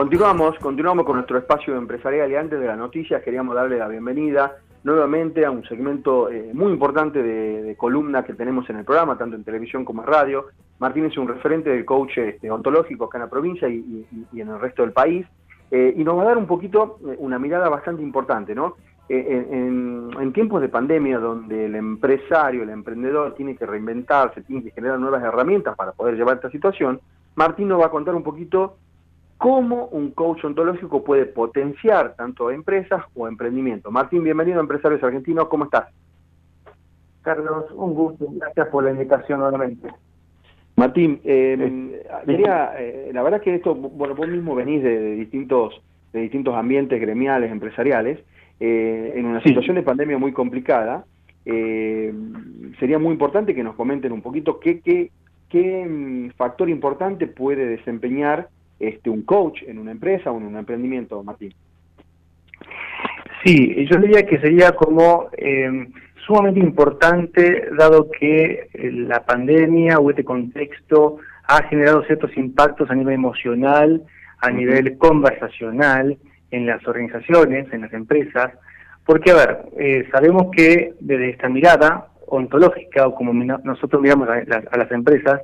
Continuamos, continuamos con nuestro espacio empresarial y antes de las noticias queríamos darle la bienvenida nuevamente a un segmento eh, muy importante de, columna que tenemos en el programa, tanto en televisión como en radio. Martín es un referente del coach este, ontológico acá en la provincia y, en el resto del país, eh, y nos va a dar un poquito eh, una mirada bastante importante, ¿no? en, tiempos de pandemia donde el empresario, el emprendedor tiene que reinventarse, tiene que generar nuevas herramientas para poder llevar esta situación, Martín nos va a contar un poquito cómo un coach ontológico puede potenciar tanto empresas o emprendimiento. Martín, bienvenido a Empresarios Argentinos, ¿cómo estás? Carlos, un gusto, gracias por la invitación nuevamente. Martín, eh, eh, la verdad que esto, bueno, vos mismo venís de, distintos de distintos ambientes gremiales, empresariales, eh, en una situación de pandemia muy complicada, sería muy importante que nos comenten un poquito qué, qué, qué mm, factor importante puede desempeñar este, un coach en una empresa o en un emprendimiento, Martín? Sí, yo diría que sería como em, sumamente importante, dado que eh, la pandemia o este contexto ha generado ciertos impactos a nivel emocional, a nivel conversacional, en las organizaciones, en las empresas, porque, a ver, eh, sabemos que desde esta mirada ontológica, o como nosotros miramos a las empresas,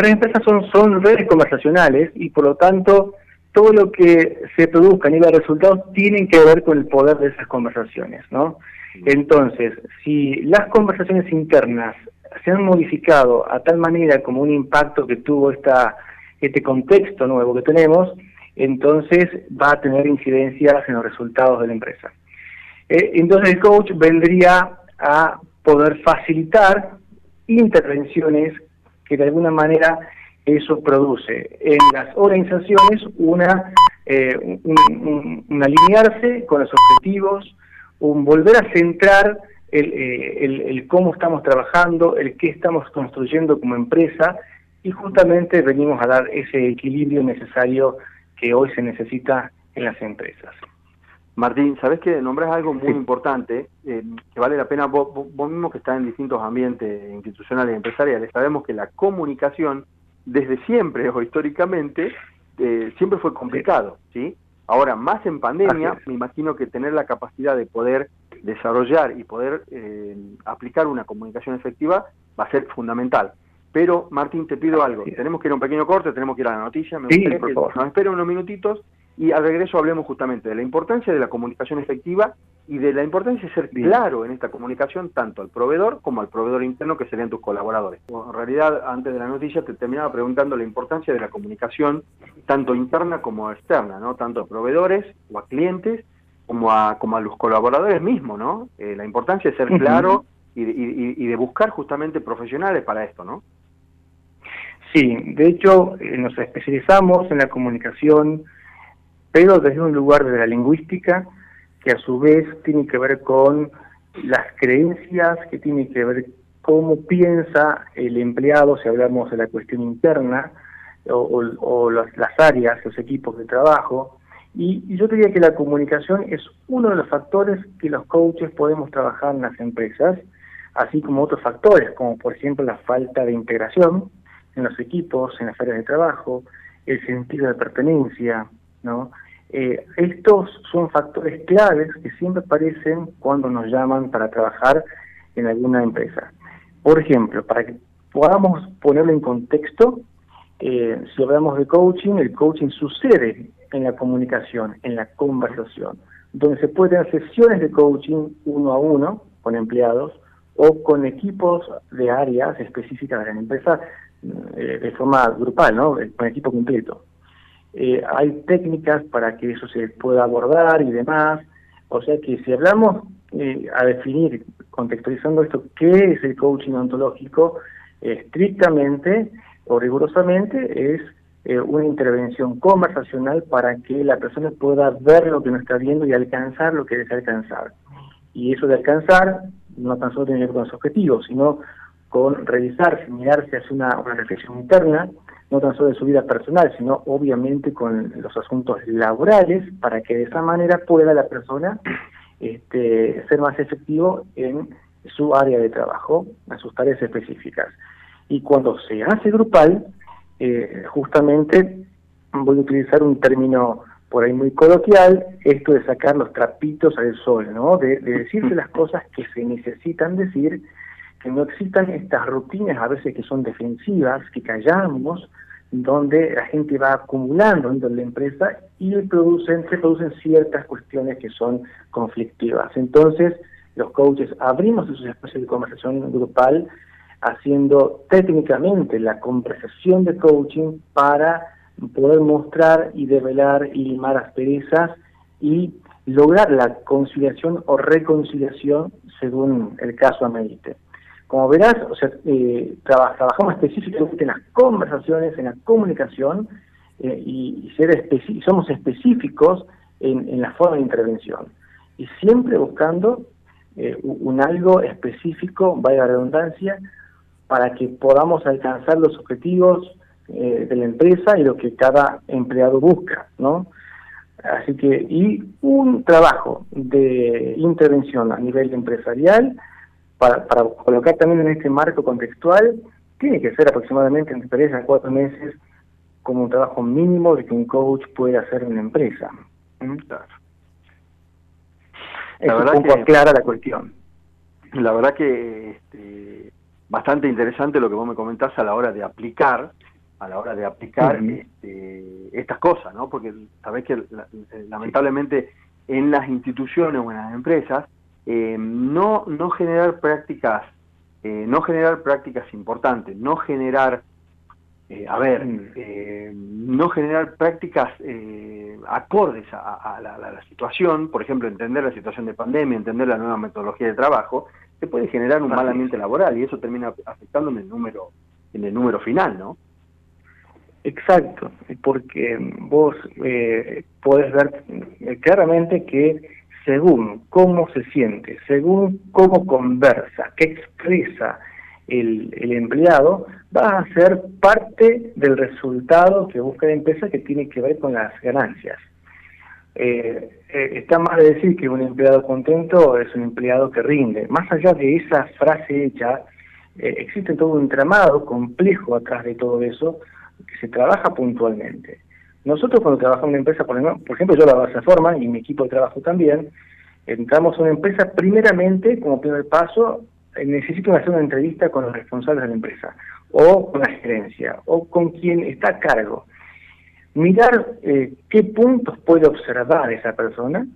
las empresas son, son redes conversacionales y por lo tanto todo lo que se produzca a nivel de resultados tienen que ver con el poder de esas conversaciones, ¿no? Entonces, si las conversaciones internas se han modificado a tal manera como un impacto que tuvo esta, este contexto nuevo que tenemos, entonces va a tener incidencias en los resultados de la empresa. Eh, entonces el coach vendría a poder facilitar intervenciones que de alguna manera eso produce en las organizaciones una eh, un, alinearse con los objetivos, un volver a centrar eh, el, el, cómo estamos trabajando, el qué estamos construyendo como empresa y justamente venimos a dar ese equilibrio necesario que hoy se necesita en las empresas. Martín, sabes que nombras algo muy importante, eh, que vale la pena, vos, mismo que estás en distintos ambientes institucionales y empresariales, sabemos que la comunicación desde siempre o históricamente eh, siempre fue complicado, ¿sí? Ahora, más en pandemia, me imagino que tener la capacidad de poder desarrollar y poder eh, aplicar una comunicación efectiva va a ser fundamental. Pero, Martín, te pido algo. Tenemos que ir a un pequeño corte, tenemos que ir a la noticia. Me gustaría que nos esperen unos minutitos y al regreso hablemos justamente de la importancia de la comunicación efectiva y de la importancia de ser claro en esta comunicación tanto al proveedor como al proveedor interno que serían tus colaboradores. en realidad, antes de la noticia te terminaba preguntando la importancia de la comunicación tanto interna como externa, ¿no? Tanto a proveedores o a clientes como a, como a los colaboradores mismos, ¿no? Eh, la importancia de ser claro y y de buscar justamente profesionales para esto, ¿no? Sí, de hecho eh, nos especializamos en la comunicación pero desde un lugar de la lingüística que a su vez tiene que ver con las creencias, que tiene que ver cómo piensa el empleado, si hablamos de la cuestión interna, o, las, áreas, los equipos de trabajo. Y, y, yo diría que la comunicación es uno de los factores que los coaches podemos trabajar en las empresas, así como otros factores, como por ejemplo la falta de integración en los equipos, en las áreas de trabajo, el sentido de pertenencia, ¿no? Eh, estos son factores claves que siempre aparecen cuando nos llaman para trabajar en alguna empresa. Por ejemplo, para que podamos ponerlo en contexto, eh, si hablamos de coaching, el coaching sucede en la comunicación, en la conversación, donde se pueden hacer sesiones de coaching uno a uno con empleados o con equipos de áreas específicas de la empresa eh, de forma grupal, ¿no? con equipo completo. Eh, hay técnicas para que eso se pueda abordar y demás. O sea que si hablamos eh, a definir, contextualizando esto, qué es el coaching ontológico, estrictamente o rigurosamente es eh, una intervención conversacional para que la persona pueda ver lo que no está viendo y alcanzar lo que desea alcanzar. Y eso de alcanzar no tan solo tiene que ver con los objetivos, sino con revisarse, mirarse, hacer una, una reflexión interna, no tan solo de su vida personal, sino obviamente con los asuntos laborales, para que de esa manera pueda la persona este, ser más efectivo en su área de trabajo, en sus tareas específicas. Y cuando se hace grupal, eh, justamente voy a utilizar un término por ahí muy coloquial, esto de sacar los trapitos al sol, ¿no? De, de decirse las cosas que se necesitan decir, que no existan estas rutinas a veces que son defensivas, que callamos, donde la gente va acumulando dentro de la empresa y se producen ciertas cuestiones que son conflictivas. Entonces, los coaches abrimos esos espacios de conversación grupal haciendo técnicamente la conversación de coaching para poder mostrar y develar y limar asperezas y lograr la conciliación o reconciliación según el caso amerite. Como verás, eh, trabajamos específicamente en las conversaciones, en la comunicación eh, y, ser somos específicos en, la forma de intervención. Y siempre buscando eh, un algo específico, vaya redundancia, para que podamos alcanzar los objetivos de la empresa y lo que cada empleado busca, ¿no? Así que, y un trabajo de intervención a nivel empresarial para, colocar también en este marco contextual, tiene que ser aproximadamente entre tres a cuatro meses como un trabajo mínimo de que un coach puede hacer en una empresa. ¿Mm? Claro. La verdad un poco que, aclara la cuestión. La verdad que este, bastante interesante lo que vos me comentás a la hora de aplicar, a la hora de aplicar este, estas cosas, ¿no? Porque sabés que lamentablemente en las instituciones o en las empresas eh, no, no generar prácticas, eh, no generar prácticas importantes, no generar, eh, a ver, mm. no generar prácticas acordes a, la, situación, por ejemplo, entender la situación de pandemia, entender la nueva metodología de trabajo, se puede generar un mal ambiente laboral y eso termina afectando en el número, en el número final, ¿no? Exacto, porque vos eh, podés ver claramente que según cómo se siente, según cómo conversa, qué expresa el, empleado, va a ser parte del resultado que busca la empresa que tiene que ver con las ganancias. Eh, eh, está mal de decir que un empleado contento es un empleado que rinde. Más allá de esa frase hecha, eh, existe todo un entramado complejo atrás de todo eso que se trabaja puntualmente. Nosotros cuando trabajamos en una empresa, por ejemplo, yo la esa forma y mi equipo de trabajo también, entramos a una empresa primeramente, como primer paso, eh, necesito hacer una entrevista con los responsables de la empresa, o con la gerencia, o con quien está a cargo. Mirar eh, qué puntos puede observar esa persona,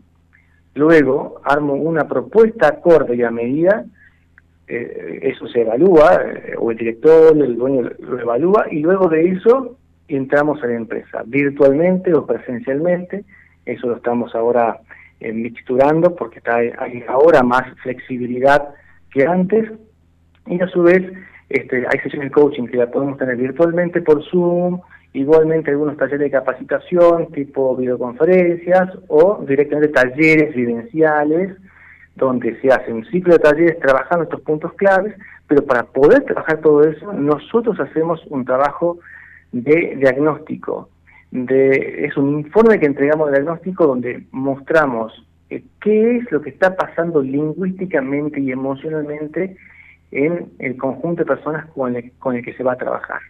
luego armo una propuesta acorde y a medida, eh, eso se evalúa, o el director, el dueño lo evalúa, y luego de eso entramos a la empresa, virtualmente o presencialmente, eso lo estamos ahora eh, mixturando porque está, hay ahora más flexibilidad que antes, y a su vez este, hay sesiones de coaching que la podemos tener virtualmente por Zoom, igualmente algunos talleres de capacitación tipo videoconferencias o directamente talleres vivenciales donde se hace un ciclo de talleres trabajando estos puntos claves, pero para poder trabajar todo eso nosotros hacemos un trabajo de diagnóstico, es un informe que entregamos de diagnóstico donde mostramos eh, qué es lo que está pasando lingüísticamente y emocionalmente en el conjunto de personas con el, con el que se va a trabajar.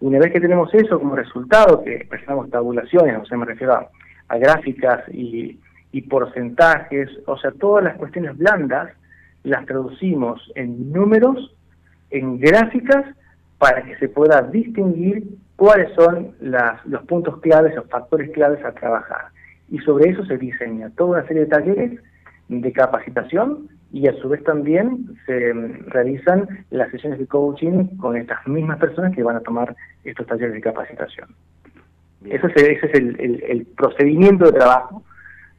Una vez que tenemos eso como resultado, que presentamos tabulaciones, o sea, me refiero a, a gráficas y, y porcentajes, o sea, todas las cuestiones blandas, las traducimos en números, en gráficas, para que se pueda distinguir cuáles son las, los puntos claves, los factores claves a trabajar. Y sobre eso se diseña toda una serie de talleres de capacitación y a su vez también se realizan las sesiones de coaching con estas mismas personas que van a tomar estos talleres de capacitación. Ese es, ese es el, el, procedimiento de trabajo.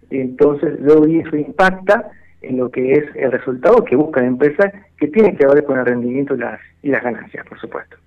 Entonces, luego eso impacta en lo que es el resultado que busca la empresa, que tiene que ver con el rendimiento y las, y las ganancias, por supuesto.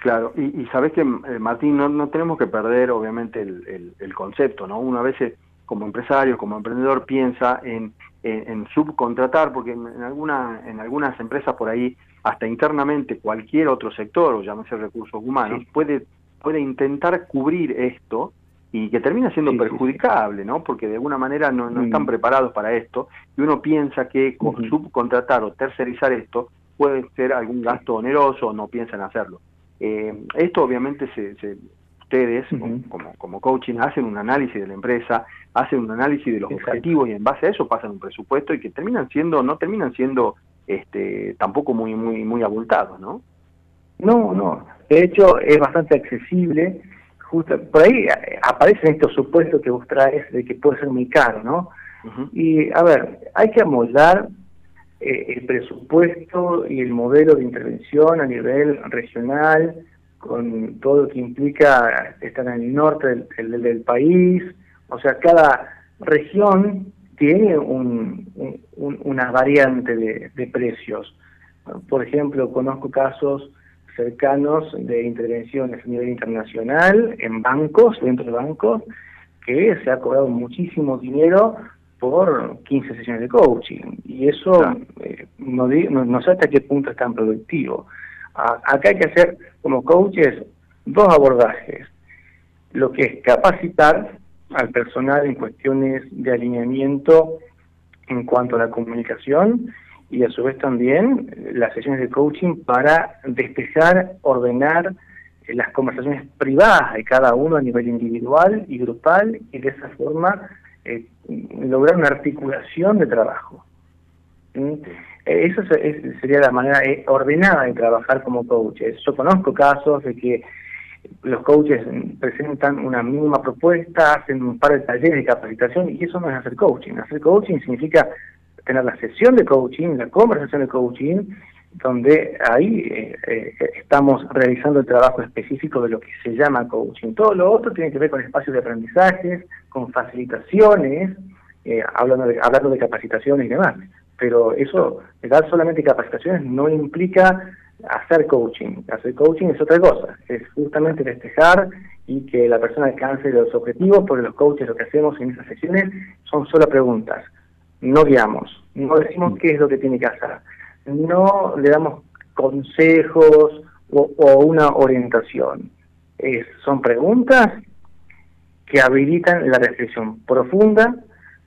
Claro, y, sabes que, eh, Martín, no, no tenemos que perder, obviamente, el, el, concepto, ¿no? Uno a veces, como empresario, como emprendedor, piensa en, en, subcontratar, porque en, alguna, en algunas empresas por ahí, hasta internamente, cualquier otro sector, o llámese recursos humanos, puede, puede intentar cubrir esto y que termina siendo perjudicable, ¿no? Porque de alguna manera no, no están preparados para esto y uno piensa que subcontratar o tercerizar esto puede ser algún gasto oneroso o no piensan hacerlo. Eh, esto obviamente se, ustedes, como, como coaching, hacen un análisis de la empresa, hacen un análisis de los objetivos y en base a eso pasan un presupuesto y que terminan siendo, no terminan siendo este, tampoco muy, muy, muy abultados, ¿no? No, no. De hecho, es bastante accesible. Justo, por ahí eh, aparecen estos supuestos que vos traes de que puede ser muy caro, ¿no? Y, a ver, hay que amoldar eh, el presupuesto y el modelo de intervención a nivel regional, con todo lo que implica estar en el norte del, del, país. O sea, cada región tiene un, una variante de, de precios. Por ejemplo, conozco casos cercanos de intervenciones a nivel internacional en bancos, dentro de bancos, que se ha cobrado muchísimo dinero por 15 sesiones de coaching. Y eso eh, no, no, sé hasta qué punto es tan productivo. acá hay que hacer, como coaches, dos abordajes. Lo que es capacitar al personal en cuestiones de alineamiento en cuanto a la comunicación y a su vez también las sesiones de coaching para despejar, ordenar las conversaciones privadas de cada uno a nivel individual y grupal y de esa forma eh, lograr una articulación de trabajo. ¿Mm? Esa sería la manera eh, ordenada de trabajar como coaches. Yo conozco casos de que los coaches presentan una mínima propuesta, hacen un par de talleres de capacitación y eso no es hacer coaching. Hacer coaching significa tener la sesión de coaching, la conversación de coaching, donde ahí eh, eh, estamos realizando el trabajo específico de lo que se llama coaching. Todo lo otro tiene que ver con espacios de aprendizajes, con facilitaciones, eh, hablando, de, hablando de capacitaciones y demás. Pero eso, dar solamente capacitaciones no implica hacer coaching. Hacer coaching es otra cosa, es justamente festejar y que la persona alcance los objetivos, porque los coaches lo que hacemos en esas sesiones son solo preguntas, no guiamos, no decimos qué es lo que tiene que hacer no le damos consejos o, una orientación. son preguntas que habilitan la reflexión profunda,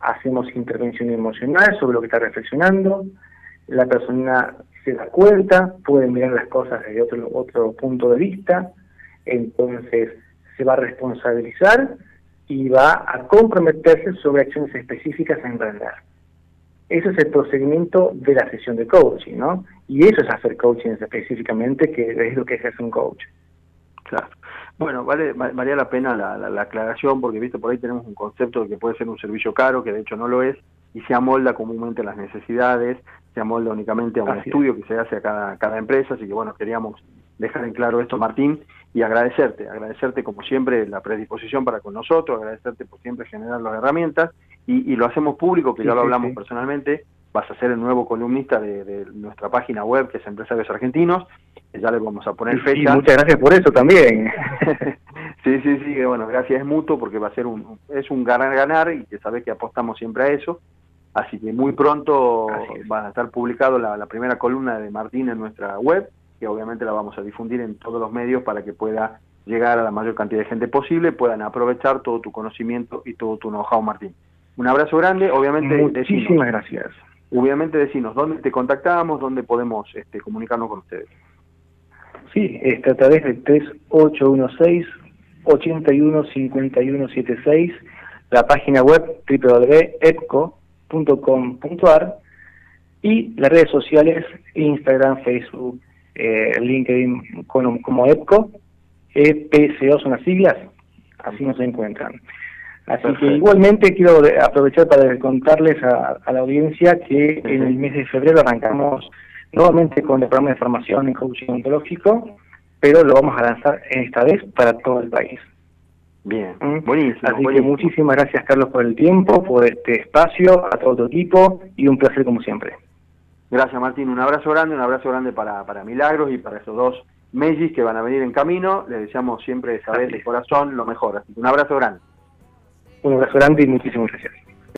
hacemos intervención emocional sobre lo que está reflexionando, la persona se da cuenta, puede mirar las cosas desde otro, otro punto de vista, entonces se va a responsabilizar y va a comprometerse sobre acciones específicas a emprender. Ese es el procedimiento de la sesión de coaching, ¿no? Y eso es hacer coaching específicamente, que es lo que ejerce un coach. Claro. Bueno, vale, valía la pena la, aclaración porque, viste, por ahí tenemos un concepto de que puede ser un servicio caro, que de hecho no lo es, y se amolda comúnmente a las necesidades, se amolda únicamente a un estudio que se hace a cada, cada empresa, así que bueno, queríamos dejar en claro esto, Martín, y agradecerte, agradecerte como siempre la predisposición para con nosotros, agradecerte por siempre generar las herramientas y, lo hacemos público, que ya lo hablamos personalmente, vas a ser el nuevo columnista de, nuestra página web, que es Empresarios Argentinos, ya le vamos a poner fecha. muchas gracias por eso también. sí, sí, sí, bueno, gracias es mutuo porque va a ser un, es un ganar-ganar y que sabes que apostamos siempre a eso. Así que muy pronto va a estar publicado la, la primera columna de Martín en nuestra web, que obviamente la vamos a difundir en todos los medios para que pueda llegar a la mayor cantidad de gente posible, puedan aprovechar todo tu conocimiento y todo tu know-how, Martín. Un abrazo grande, obviamente. Muchísimas gracias. Obviamente decinos dónde te contactamos, dónde podemos este, comunicarnos con ustedes. Sí, está a través del 3816 815176, la página web www.epco.com.ar y las redes sociales Instagram, Facebook, eh, LinkedIn como, como EPCO, EPCO son las siglas, así nos encuentran. Así que igualmente quiero aprovechar para contarles a, la audiencia que en el mes de febrero arrancamos nuevamente con el programa de formación en coaching ontológico, pero lo vamos a lanzar esta vez para todo el país. Bien, ¿Mm? buenísimo. Así que muchísimas gracias Carlos por el tiempo, por este espacio, a todo tu equipo y un placer como siempre. Gracias Martín, un abrazo grande, un abrazo grande para, para Milagros y para esos dos Mellis que van a venir en camino. Les deseamos siempre saber de corazón lo mejor. Así que un abrazo grande. Un abrazo grande y muchísimas gracias.